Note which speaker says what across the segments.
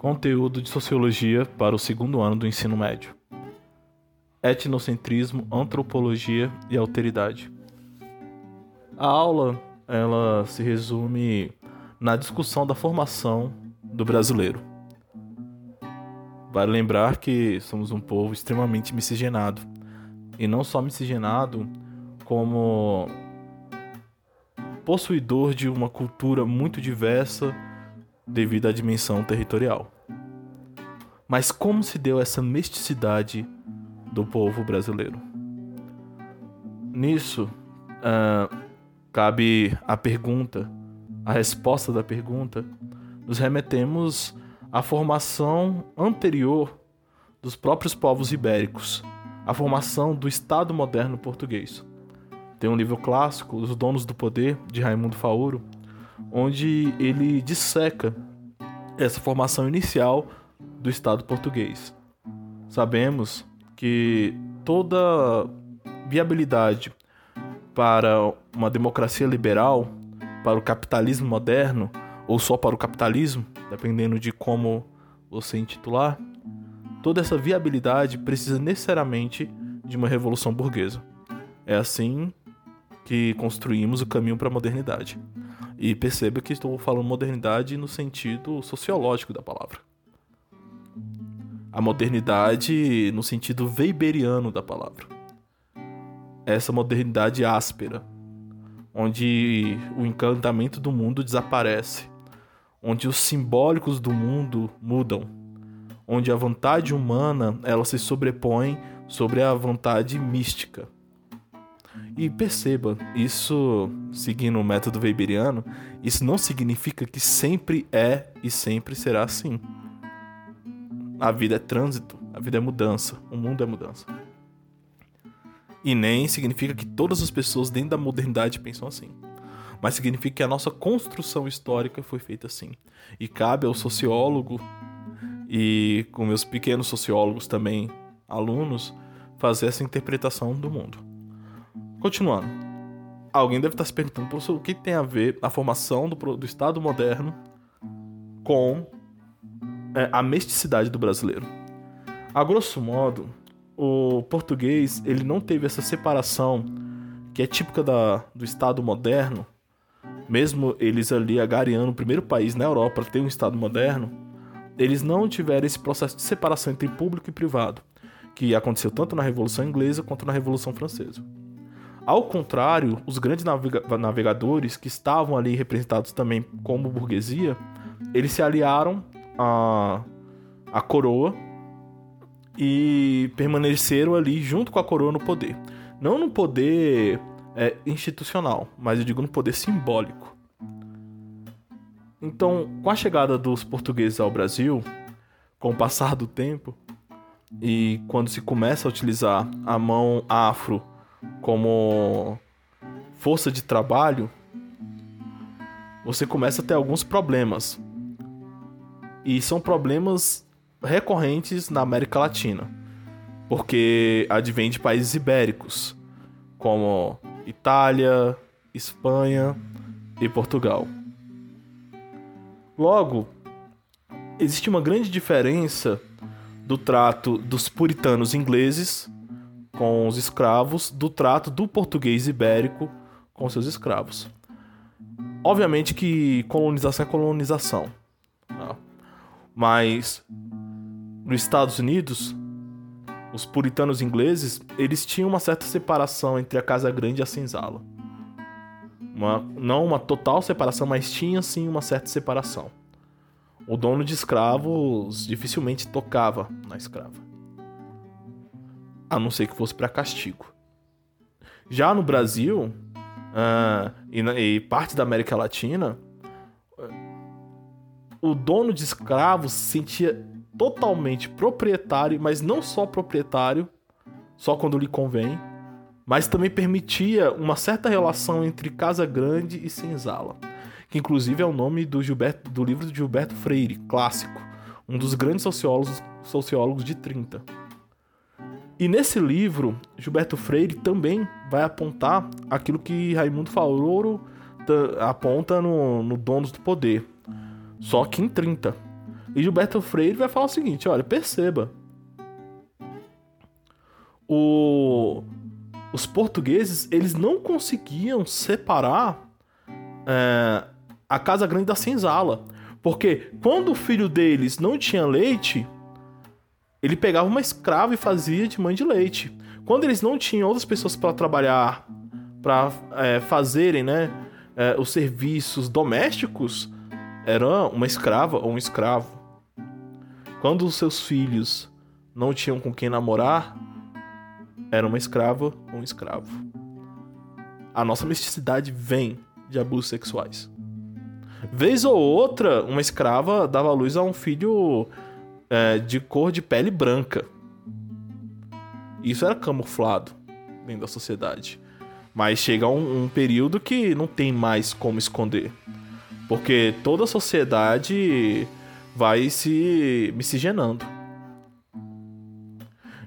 Speaker 1: Conteúdo de Sociologia para o segundo ano do ensino médio. Etnocentrismo, Antropologia e Alteridade. A aula ela se resume na discussão da formação do brasileiro. Vale lembrar que somos um povo extremamente miscigenado. E não só miscigenado, como possuidor de uma cultura muito diversa devido à dimensão territorial. Mas como se deu essa misticidade do povo brasileiro? Nisso, uh, cabe a pergunta, a resposta da pergunta, nos remetemos à formação anterior dos próprios povos ibéricos, a formação do Estado moderno português. Tem um livro clássico, Os Donos do Poder, de Raimundo Fauro, onde ele disseca essa formação inicial do Estado português. Sabemos que toda viabilidade para uma democracia liberal, para o capitalismo moderno, ou só para o capitalismo, dependendo de como você intitular, toda essa viabilidade precisa necessariamente de uma revolução burguesa. É assim que construímos o caminho para a modernidade. E perceba que estou falando modernidade no sentido sociológico da palavra. A modernidade no sentido weberiano da palavra. Essa modernidade áspera, onde o encantamento do mundo desaparece, onde os simbólicos do mundo mudam, onde a vontade humana ela se sobrepõe sobre a vontade mística. E perceba, isso, seguindo o método weberiano, isso não significa que sempre é e sempre será assim. A vida é trânsito, a vida é mudança, o mundo é mudança. E nem significa que todas as pessoas dentro da modernidade pensam assim. Mas significa que a nossa construção histórica foi feita assim. E cabe ao sociólogo e com meus pequenos sociólogos também, alunos, fazer essa interpretação do mundo. Continuando. Alguém deve estar se perguntando, professor, o que tem a ver a formação do, do Estado moderno com é, a mesticidade do brasileiro? A grosso modo, o português ele não teve essa separação que é típica da, do Estado moderno, mesmo eles ali agariando o primeiro país na Europa a ter um Estado moderno, eles não tiveram esse processo de separação entre público e privado, que aconteceu tanto na Revolução Inglesa quanto na Revolução Francesa. Ao contrário, os grandes navega navegadores, que estavam ali representados também como burguesia, eles se aliaram à, à coroa e permaneceram ali junto com a coroa no poder. Não no poder é, institucional, mas eu digo no poder simbólico. Então, com a chegada dos portugueses ao Brasil, com o passar do tempo, e quando se começa a utilizar a mão afro como força de trabalho, você começa a ter alguns problemas. E são problemas recorrentes na América Latina, porque advém de países ibéricos, como Itália, Espanha e Portugal. Logo, existe uma grande diferença do trato dos puritanos ingleses com os escravos do trato do português ibérico com seus escravos. Obviamente que colonização é colonização, tá? mas nos Estados Unidos, os puritanos ingleses eles tinham uma certa separação entre a casa grande e a senzala. Uma, não uma total separação, mas tinha sim uma certa separação. O dono de escravos dificilmente tocava na escrava a não ser que fosse para castigo. Já no Brasil uh, e, e, parte da América Latina, o dono de escravos se sentia totalmente proprietário, mas não só proprietário, só quando lhe convém, mas também permitia uma certa relação entre casa grande e senzala, que inclusive é o nome do, Gilberto, do livro de Gilberto Freire, clássico, um dos grandes sociólogos, sociólogos de 30. E nesse livro, Gilberto Freire também vai apontar aquilo que Raimundo Fauro aponta no, no Donos do Poder, só que em 30. E Gilberto Freire vai falar o seguinte: olha, perceba. O, os portugueses eles não conseguiam separar é, a Casa Grande da Senzala. Porque quando o filho deles não tinha leite, ele pegava uma escrava e fazia de mãe de leite. Quando eles não tinham outras pessoas para trabalhar, para é, fazerem né, é, os serviços domésticos, era uma escrava ou um escravo. Quando os seus filhos não tinham com quem namorar, era uma escrava ou um escravo. A nossa misticidade vem de abusos sexuais. Vez ou outra, uma escrava dava luz a um filho é, de cor de pele branca. Isso era camuflado dentro da sociedade. Mas chega um, um período que não tem mais como esconder. Porque toda a sociedade vai se miscigenando.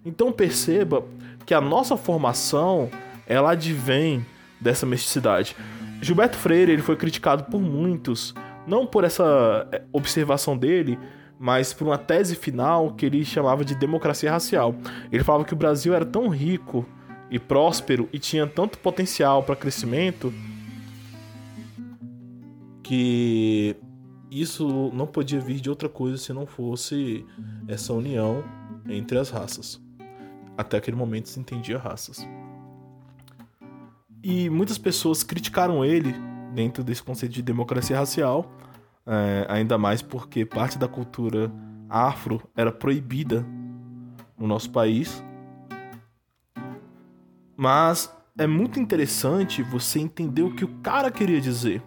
Speaker 1: Então perceba que a nossa formação ela advém dessa mesticidade. Gilberto Freire ele foi criticado por muitos, não por essa é, observação dele, mas por uma tese final que ele chamava de democracia racial. Ele falava que o Brasil era tão rico e próspero e tinha tanto potencial para crescimento que isso não podia vir de outra coisa se não fosse essa união entre as raças. Até aquele momento se entendia raças. E muitas pessoas criticaram ele dentro desse conceito de democracia racial, é, ainda mais porque parte da cultura afro era proibida no nosso país. Mas é muito interessante você entender o que o cara queria dizer.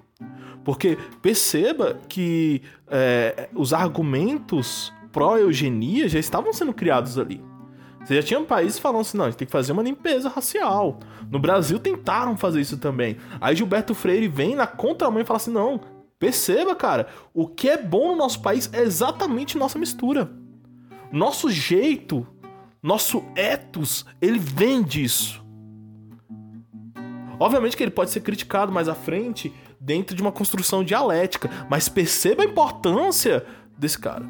Speaker 1: Porque perceba que é, os argumentos pró-eugenia já estavam sendo criados ali. Você já tinha países falando assim, não, a gente tem que fazer uma limpeza racial. No Brasil tentaram fazer isso também. Aí Gilberto Freire vem na contramão e fala assim, não, perceba, cara, o que é bom no nosso país é exatamente nossa mistura. Nosso jeito, nosso ethos, ele vem disso. Obviamente que ele pode ser criticado mais à frente dentro de uma construção dialética, mas perceba a importância desse cara.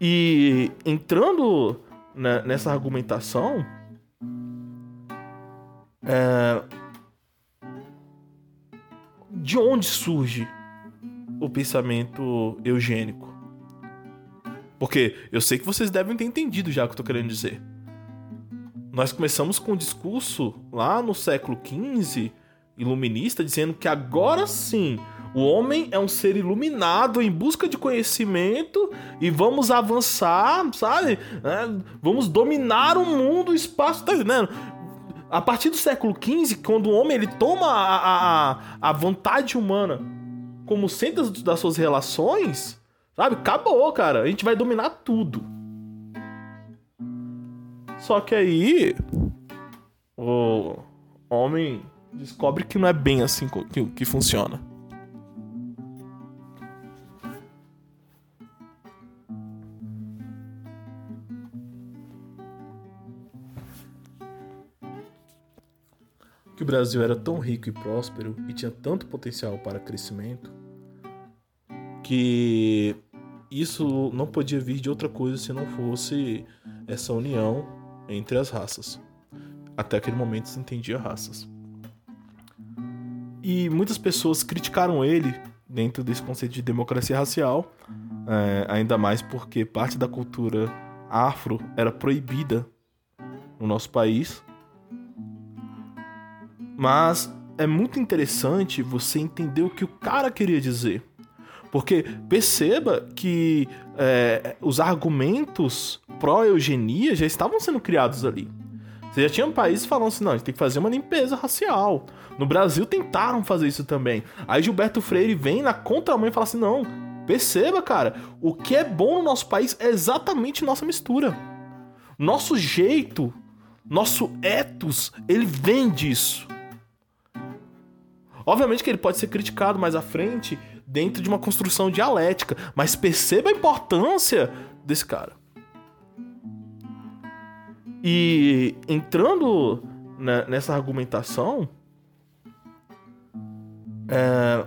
Speaker 1: E entrando nessa argumentação, é, de onde surge o pensamento eugênico? Porque eu sei que vocês devem ter entendido já o que eu tô querendo dizer. Nós começamos com um discurso lá no século XV, iluminista, dizendo que agora sim o homem é um ser iluminado em busca de conhecimento e vamos avançar, sabe? É, vamos dominar o mundo, o espaço, tá entendendo? A partir do século XV, quando o homem ele toma a, a, a vontade humana como centro das suas relações, sabe? Acabou, cara. A gente vai dominar tudo. Só que aí o homem descobre que não é bem assim que, que funciona. Que o Brasil era tão rico e próspero e tinha tanto potencial para crescimento que isso não podia vir de outra coisa se não fosse essa união entre as raças. Até aquele momento se entendia raças. E muitas pessoas criticaram ele dentro desse conceito de democracia racial, é, ainda mais porque parte da cultura afro era proibida no nosso país mas é muito interessante você entender o que o cara queria dizer. Porque perceba que é, os argumentos pró-eugenia já estavam sendo criados ali. Você já tinha países falando assim, não, a gente tem que fazer uma limpeza racial. No Brasil tentaram fazer isso também. Aí Gilberto Freire vem na contramão e fala assim, não, perceba, cara, o que é bom no nosso país é exatamente nossa mistura. Nosso jeito, nosso ethos, ele vem disso. Obviamente que ele pode ser criticado mais à frente dentro de uma construção dialética, mas perceba a importância desse cara. E entrando nessa argumentação, é,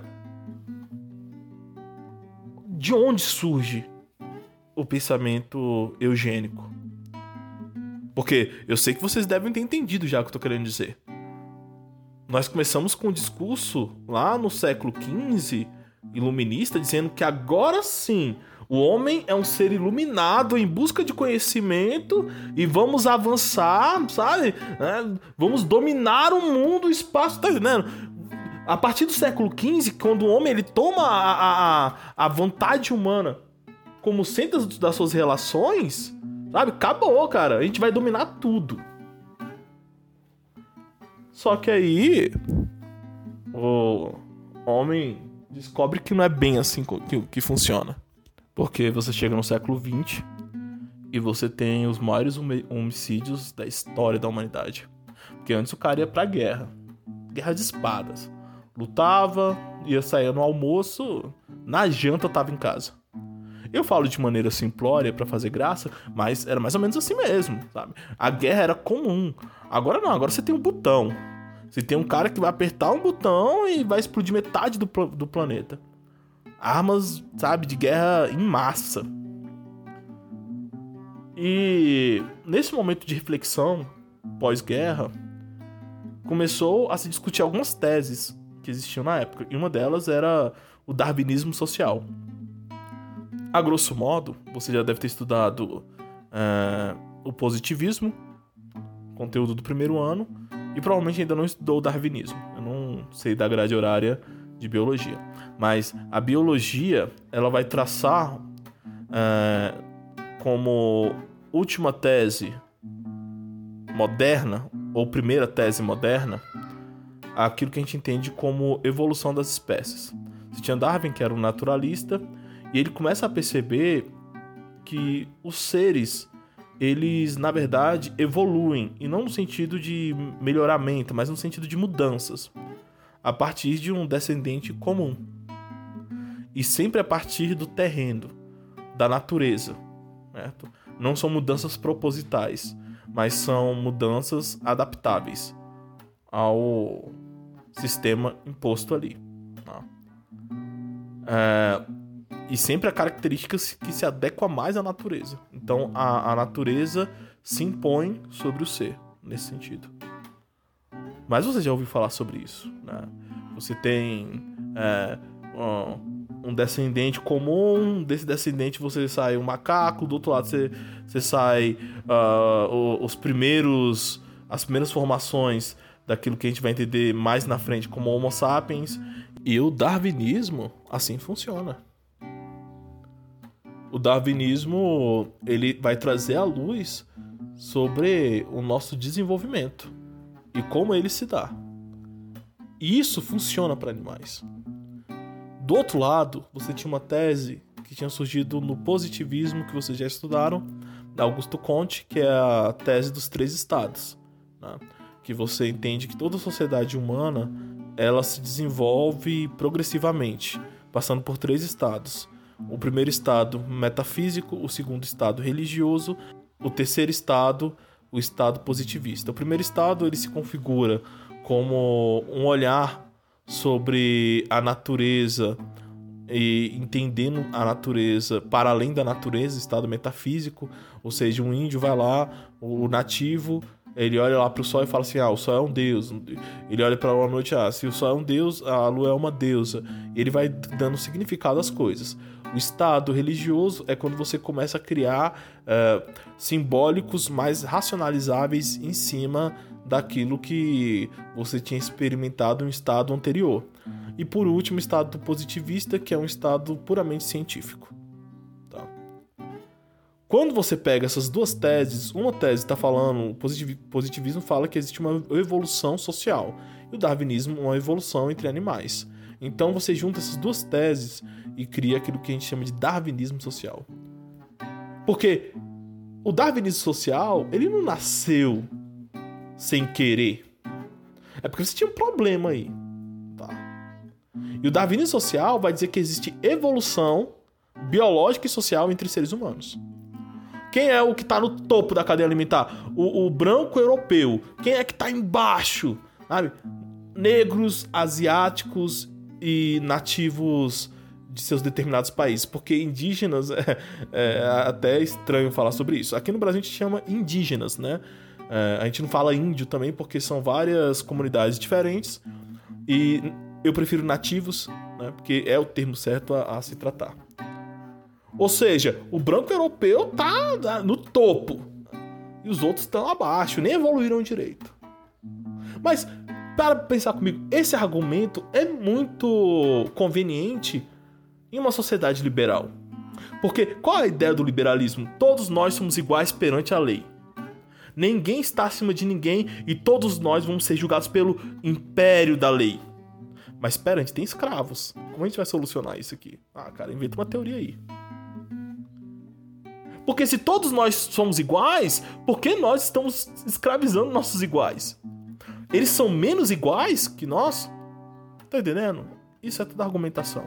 Speaker 1: de onde surge o pensamento eugênico? Porque eu sei que vocês devem ter entendido já o que eu tô querendo dizer. Nós começamos com um discurso lá no século XV, iluminista, dizendo que agora sim o homem é um ser iluminado em busca de conhecimento e vamos avançar, sabe? É, vamos dominar o mundo, o espaço, tá entendendo? A partir do século XV, quando o homem ele toma a, a, a vontade humana como centro das suas relações, sabe? Acabou, cara. A gente vai dominar tudo. Só que aí o homem descobre que não é bem assim que, que funciona. Porque você chega no século XX e você tem os maiores homicídios da história da humanidade. Porque antes o cara ia pra guerra. Guerra de espadas. Lutava, ia sair no almoço, na janta tava em casa. Eu falo de maneira simplória para fazer graça, mas era mais ou menos assim mesmo, sabe? A guerra era comum. Agora não, agora você tem um botão. Você tem um cara que vai apertar um botão e vai explodir metade do, do planeta. Armas, sabe, de guerra em massa. E nesse momento de reflexão pós-guerra, começou a se discutir algumas teses que existiam na época. E uma delas era o darwinismo social. A grosso modo, você já deve ter estudado é, o positivismo, conteúdo do primeiro ano, e provavelmente ainda não estudou o darwinismo. Eu não sei da grade horária de biologia. Mas a biologia, ela vai traçar é, como última tese moderna, ou primeira tese moderna, aquilo que a gente entende como evolução das espécies. Você tinha Darwin, que era um naturalista, e ele começa a perceber que os seres eles na verdade evoluem e não no sentido de melhoramento, mas no sentido de mudanças a partir de um descendente comum e sempre a partir do terreno, da natureza, certo? Não são mudanças propositais, mas são mudanças adaptáveis ao sistema imposto ali. Tá? É, e sempre a característica que se adequa mais à natureza. Então a, a natureza se impõe sobre o ser, nesse sentido. Mas você já ouviu falar sobre isso, né? Você tem é, um, descendente comum, desse descendente você sai um macaco, do outro lado você, você sai uh, os primeiros, as primeiras formações daquilo que a gente vai entender mais na frente como Homo sapiens. E o darwinismo assim funciona o darwinismo ele vai trazer à luz sobre o nosso desenvolvimento e como ele se dá. E isso funciona para animais. Do outro lado, você tinha uma tese que tinha surgido no positivismo que vocês já estudaram, da Augusto Conte, que é a tese dos três estados, né? que você entende que toda sociedade humana ela se desenvolve progressivamente, passando por três estados: o primeiro estado metafísico, o segundo estado religioso, o terceiro estado, o estado positivista. O primeiro estado ele se configura como um olhar sobre a natureza e entendendo a natureza para além da natureza, estado metafísico, ou seja, um índio vai lá, o nativo ele olha lá para o sol e fala assim: ah, o sol é um deus. Ele olha para a noite, ah, se o sol é um deus, a lua é uma deusa. Ele vai dando significado às coisas. O estado religioso é quando você começa a criar uh, simbólicos mais racionalizáveis em cima daquilo que você tinha experimentado em um estado anterior. E por último, o estado positivista, que é um estado puramente científico. Tá? Quando você pega essas duas teses, uma tese está falando, o positivismo fala que existe uma evolução social, e o darwinismo uma evolução entre animais. Então você junta essas duas teses e cria aquilo que a gente chama de darwinismo social. Porque o darwinismo social, ele não nasceu sem querer. É porque você tinha um problema aí. Tá? E o darwinismo social vai dizer que existe evolução biológica e social entre seres humanos. Quem é o que está no topo da cadeia alimentar? O, o branco europeu. Quem é que está embaixo? Sabe? Negros, asiáticos e nativos de seus determinados países, porque indígenas é, é até estranho falar sobre isso. Aqui no Brasil a gente chama indígenas, né? É, a gente não fala índio também porque são várias comunidades diferentes e eu prefiro nativos, né? Porque é o termo certo a, a se tratar. Ou seja, o branco europeu tá no topo e os outros estão abaixo, nem evoluíram direito. Mas para pensar comigo, esse argumento é muito conveniente em uma sociedade liberal. Porque qual a ideia do liberalismo? Todos nós somos iguais perante a lei. Ninguém está acima de ninguém e todos nós vamos ser julgados pelo império da lei. Mas espera, a gente tem escravos. Como a gente vai solucionar isso aqui? Ah, cara, inventa uma teoria aí. Porque se todos nós somos iguais, por que nós estamos escravizando nossos iguais? Eles são menos iguais que nós? Tá entendendo? Isso é toda argumentação.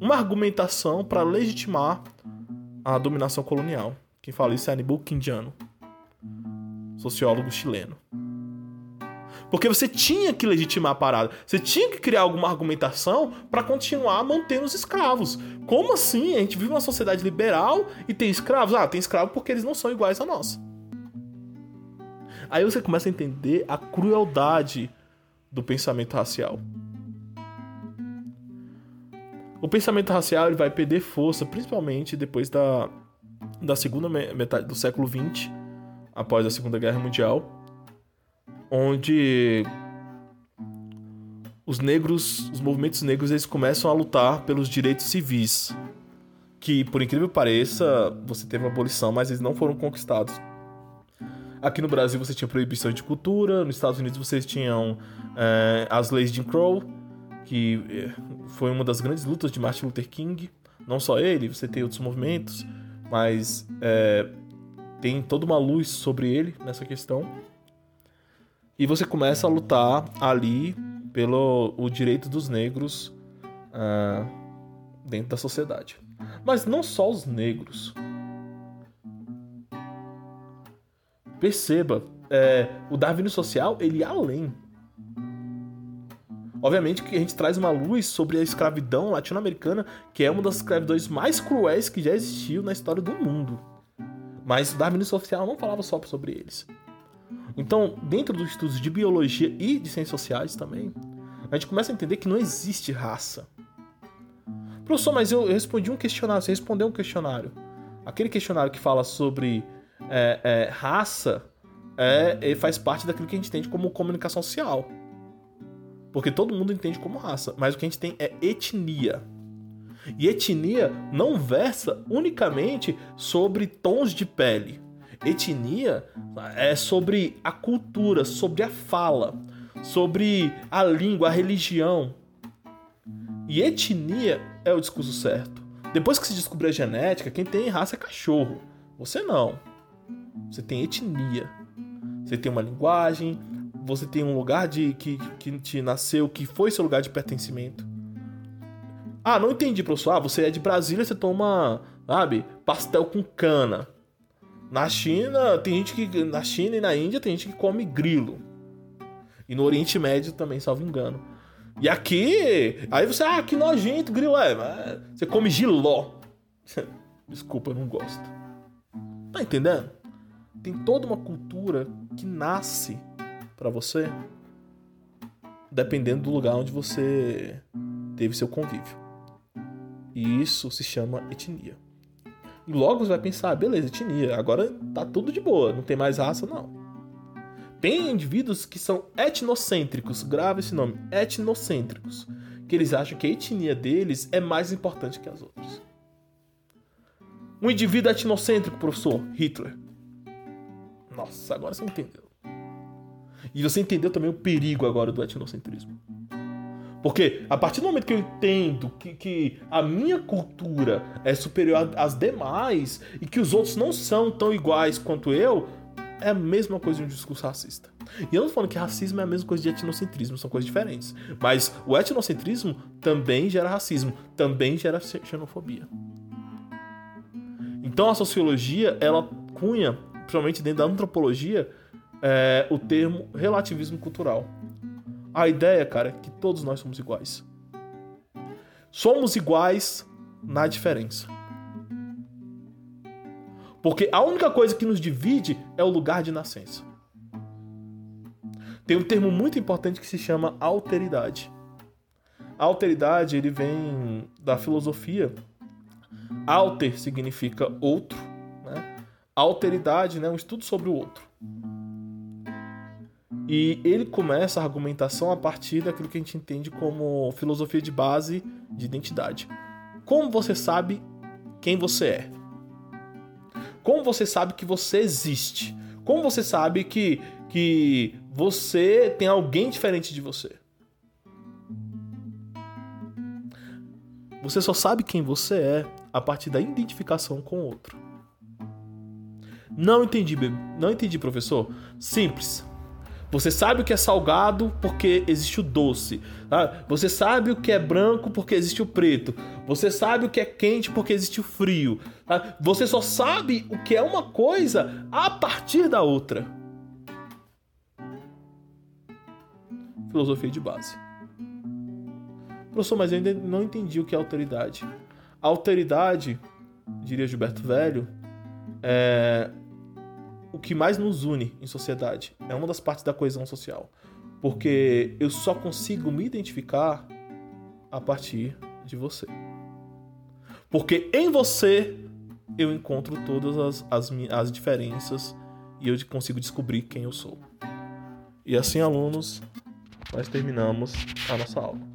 Speaker 1: Uma argumentação para legitimar a dominação colonial. Quem fala isso é Aníbal Quindiano sociólogo chileno. Porque você tinha que legitimar a parada. Você tinha que criar alguma argumentação para continuar mantendo os escravos. Como assim? A gente vive uma sociedade liberal e tem escravos? Ah, tem escravos porque eles não são iguais a nós. Aí você começa a entender a crueldade do pensamento racial. O pensamento racial ele vai perder força, principalmente depois da, da segunda metade do século XX após a Segunda Guerra Mundial, onde os negros, os movimentos negros, eles começam a lutar pelos direitos civis, que por incrível que pareça, você teve uma abolição, mas eles não foram conquistados. Aqui no Brasil você tinha proibição de cultura, nos Estados Unidos vocês tinham é, as leis de Jim Crow, que eh, foi uma das grandes lutas de Martin Luther King. Não só ele, você tem outros movimentos, mas é, tem toda uma luz sobre ele nessa questão. E você começa a lutar ali pelo o direito dos negros uh, dentro da sociedade. Mas não só os negros. Perceba, é, o darwinismo social ele ia além. Obviamente que a gente traz uma luz sobre a escravidão latino-americana, que é uma das escravidões mais cruéis que já existiu na história do mundo. Mas o darwinismo social não falava só sobre eles. Então, dentro dos estudos de biologia e de ciências sociais também, a gente começa a entender que não existe raça. Professor, mas eu respondi um questionário, você respondeu um questionário. Aquele questionário que fala sobre é, é, raça é, faz parte daquilo que a gente entende como comunicação social. Porque todo mundo entende como raça, mas o que a gente tem é etnia. E etnia não versa unicamente sobre tons de pele. Etnia é sobre a cultura, sobre a fala, sobre a língua, a religião. E etnia é o discurso certo. Depois que se descobrir a genética, quem tem raça é cachorro. Você não. Você tem etnia. Você tem uma linguagem, você tem um lugar de que, que te nasceu, que foi seu lugar de pertencimento. Ah, não entendi, professor. Ah, você é de Brasília, você toma, sabe, pastel com cana. Na China, tem gente que. Na China e na Índia tem gente que come grilo. E no Oriente Médio também, salvo engano. E aqui. Aí você, ah, que nojento, grilo é. Você come giló. Desculpa, eu não gosto. Tá entendendo? Tem toda uma cultura que nasce para você dependendo do lugar onde você teve seu convívio. E isso se chama etnia. E logo você vai pensar, ah, beleza, etnia, agora tá tudo de boa, não tem mais raça, não. Tem indivíduos que são etnocêntricos, grave esse nome, etnocêntricos, que eles acham que a etnia deles é mais importante que as outras. Um indivíduo etnocêntrico, professor, Hitler. Nossa, agora você entendeu. E você entendeu também o perigo agora do etnocentrismo. Porque a partir do momento que eu entendo que, que a minha cultura é superior às demais e que os outros não são tão iguais quanto eu, é a mesma coisa de um discurso racista. E eu não tô falando que racismo é a mesma coisa de etnocentrismo, são coisas diferentes. Mas o etnocentrismo também gera racismo, também gera xenofobia. Então a sociologia, ela cunha, principalmente dentro da antropologia, é, o termo relativismo cultural. A ideia, cara, é que todos nós somos iguais. Somos iguais na diferença. Porque a única coisa que nos divide é o lugar de nascença. Tem um termo muito importante que se chama alteridade. A alteridade ele vem da filosofia. Alter significa outro? Alteridade, né, um estudo sobre o outro. E ele começa a argumentação a partir daquilo que a gente entende como filosofia de base de identidade. Como você sabe quem você é? Como você sabe que você existe? Como você sabe que, que você tem alguém diferente de você? Você só sabe quem você é a partir da identificação com o outro. Não entendi, não entendi, professor. Simples. Você sabe o que é salgado porque existe o doce. Tá? Você sabe o que é branco porque existe o preto. Você sabe o que é quente porque existe o frio. Tá? Você só sabe o que é uma coisa a partir da outra. Filosofia de base. Professor, mas eu ainda não entendi o que é autoridade. A autoridade, diria Gilberto Velho, é o que mais nos une em sociedade. É uma das partes da coesão social. Porque eu só consigo me identificar a partir de você. Porque em você eu encontro todas as, as, as diferenças e eu consigo descobrir quem eu sou. E assim, alunos, nós terminamos a nossa aula.